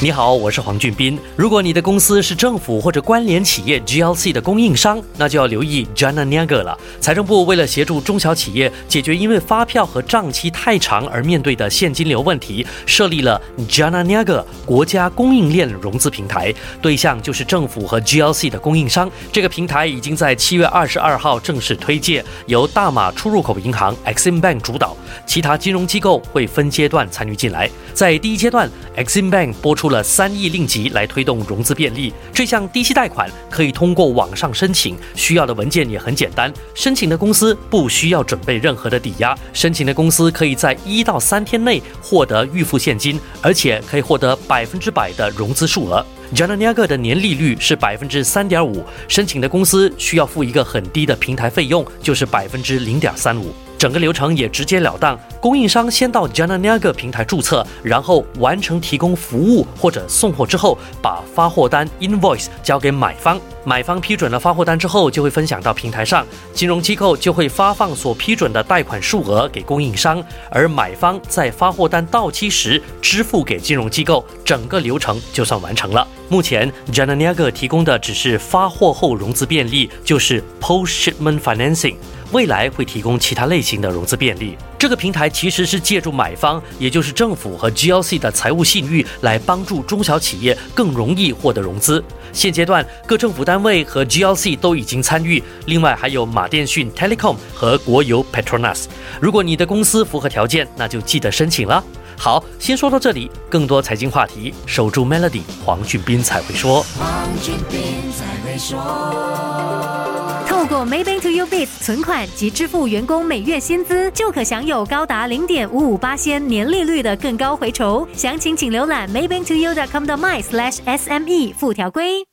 你好，我是黄俊斌。如果你的公司是政府或者关联企业 GLC 的供应商，那就要留意 Jana Niaga 了。财政部为了协助中小企业解决因为发票和账期太长而面对的现金流问题，设立了 Jana Niaga 国家供应链融资平台，对象就是政府和 GLC 的供应商。这个平台已经在七月二十二号正式推介，由大马出入口银行 Exim Bank 主导，其他金融机构会分阶段参与进来。在第一阶段，Exim Bank 播出。了三亿令吉来推动融资便利，这项低息贷款可以通过网上申请，需要的文件也很简单。申请的公司不需要准备任何的抵押，申请的公司可以在一到三天内获得预付现金，而且可以获得百分之百的融资数额。JANA NAGA 的年利率是百分之三点五，申请的公司需要付一个很低的平台费用，就是百分之零点三五。整个流程也直截了当，供应商先到 Jananaga 平台注册，然后完成提供服务或者送货之后，把发货单 invoice 交给买方，买方批准了发货单之后，就会分享到平台上，金融机构就会发放所批准的贷款数额给供应商，而买方在发货单到期时支付给金融机构，整个流程就算完成了。目前 Jananaga 提供的只是发货后融资便利，就是 post shipment financing。未来会提供其他类型的融资便利。这个平台其实是借助买方，也就是政府和 GLC 的财务信誉，来帮助中小企业更容易获得融资。现阶段，各政府单位和 GLC 都已经参与，另外还有马电讯 Telecom 和国油 Petronas。如果你的公司符合条件，那就记得申请了。好，先说到这里，更多财经话题，守住 Melody，黄俊斌才会说。黄俊斌才会说。过 Maybank to Ubit 存款及支付员工每月薪资，就可享有高达零点五五八仙年利率的更高回酬。详情请浏览 Maybank to U.com 的 my slash SME 附条规。